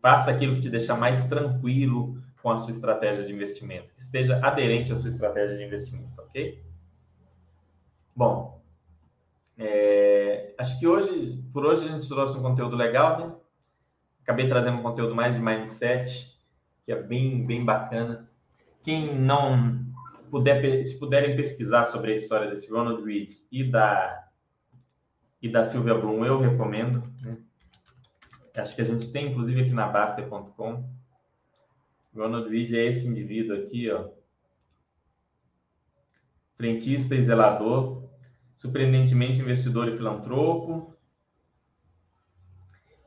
S1: Faça aquilo que te deixa mais tranquilo com a sua estratégia de investimento, esteja aderente à sua estratégia de investimento, ok? Bom, é, acho que hoje, por hoje, a gente trouxe um conteúdo legal, né? Acabei trazendo um conteúdo mais de mindset, que é bem, bem bacana. Quem não puder, se puderem pesquisar sobre a história desse Ronald Reed e da e da Silvia Bloom, eu recomendo. Né? Acho que a gente tem, inclusive, aqui na Baster.com. Ronald Reed é esse indivíduo aqui, ó. Frentista e zelador, surpreendentemente investidor e filantropo.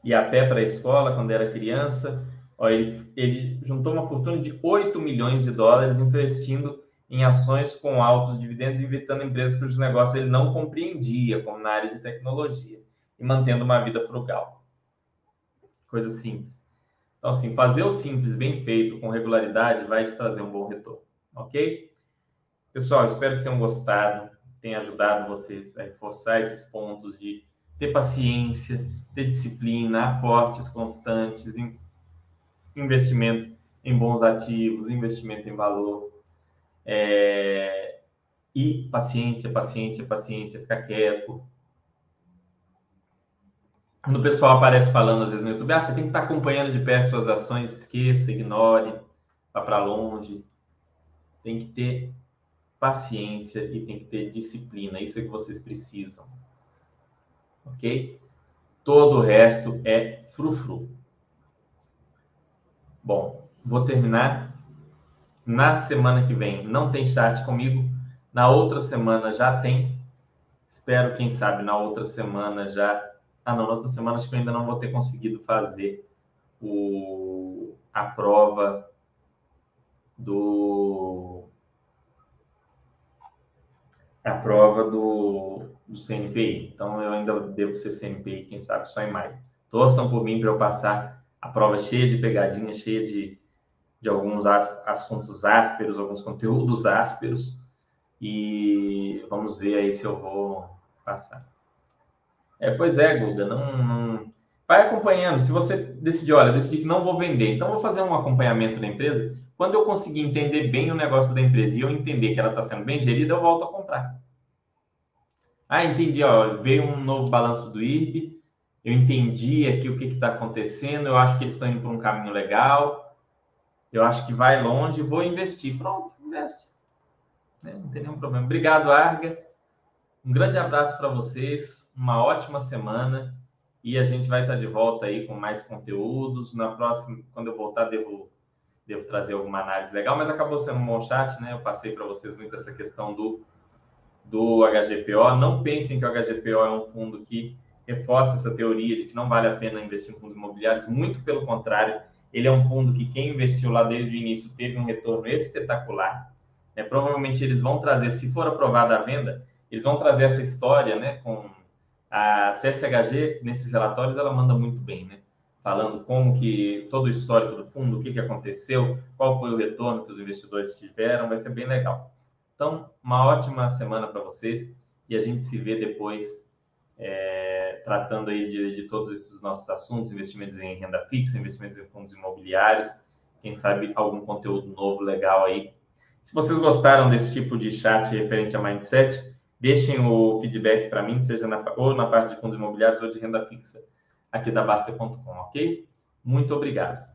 S1: E a pé para a escola quando era criança. Ó, ele, ele juntou uma fortuna de 8 milhões de dólares investindo em ações com altos dividendos, evitando empresas cujos negócios ele não compreendia, como na área de tecnologia, e mantendo uma vida frugal. Coisa simples. Então, assim, fazer o simples bem feito, com regularidade, vai te trazer um bom retorno, ok? Pessoal, espero que tenham gostado, tenha ajudado vocês a reforçar esses pontos de ter paciência, ter disciplina, aportes constantes, investimento em bons ativos, investimento em valor, é... E paciência, paciência, paciência, ficar quieto. quando o pessoal aparece falando às vezes no YouTube, ah, você tem que estar acompanhando de perto suas ações, esqueça, ignore, vá para longe. Tem que ter paciência e tem que ter disciplina. Isso é que vocês precisam. Ok? Todo o resto é frufru. Bom, vou terminar. Na semana que vem não tem chat comigo. Na outra semana já tem. Espero, quem sabe, na outra semana já ah, não, na outra semana acho que eu ainda não vou ter conseguido fazer o, a prova do. A prova do, do CNPI. Então eu ainda devo ser CNPI, quem sabe, só em maio. Torçam por mim para eu passar a prova cheia de pegadinhas, cheia de, de alguns assuntos ásperos, alguns conteúdos ásperos. E vamos ver aí se eu vou passar. É, pois é, Guga, não, não, vai acompanhando. Se você decidir, olha, decidir que não vou vender, então vou fazer um acompanhamento da empresa. Quando eu conseguir entender bem o negócio da empresa e eu entender que ela está sendo bem gerida, eu volto a comprar. Ah, entendi, ó, veio um novo balanço do IRB, eu entendi aqui o que está acontecendo, eu acho que eles estão indo por um caminho legal, eu acho que vai longe, vou investir. Pronto, investe. Né, não tem nenhum problema. Obrigado, Arga. Um grande abraço para vocês uma ótima semana e a gente vai estar de volta aí com mais conteúdos. Na próxima, quando eu voltar, devo, devo trazer alguma análise legal, mas acabou sendo um bom chat, né? Eu passei para vocês muito essa questão do, do HGPO. Não pensem que o HGPO é um fundo que reforça essa teoria de que não vale a pena investir em fundos imobiliários, muito pelo contrário, ele é um fundo que quem investiu lá desde o início teve um retorno espetacular. Né? Provavelmente eles vão trazer, se for aprovada a venda, eles vão trazer essa história né, com a CSHG, nesses relatórios, ela manda muito bem, né? Falando como que todo o histórico do fundo, o que, que aconteceu, qual foi o retorno que os investidores tiveram, vai ser bem legal. Então, uma ótima semana para vocês e a gente se vê depois é, tratando aí de, de, todos esses nossos assuntos, investimentos em renda fixa, investimentos em fundos imobiliários, quem sabe algum conteúdo novo legal aí. Se vocês gostaram desse tipo de chat referente a mindset, Deixem o feedback para mim, seja na, ou na parte de fundos imobiliários ou de renda fixa aqui da Basta.com, ok? Muito obrigado.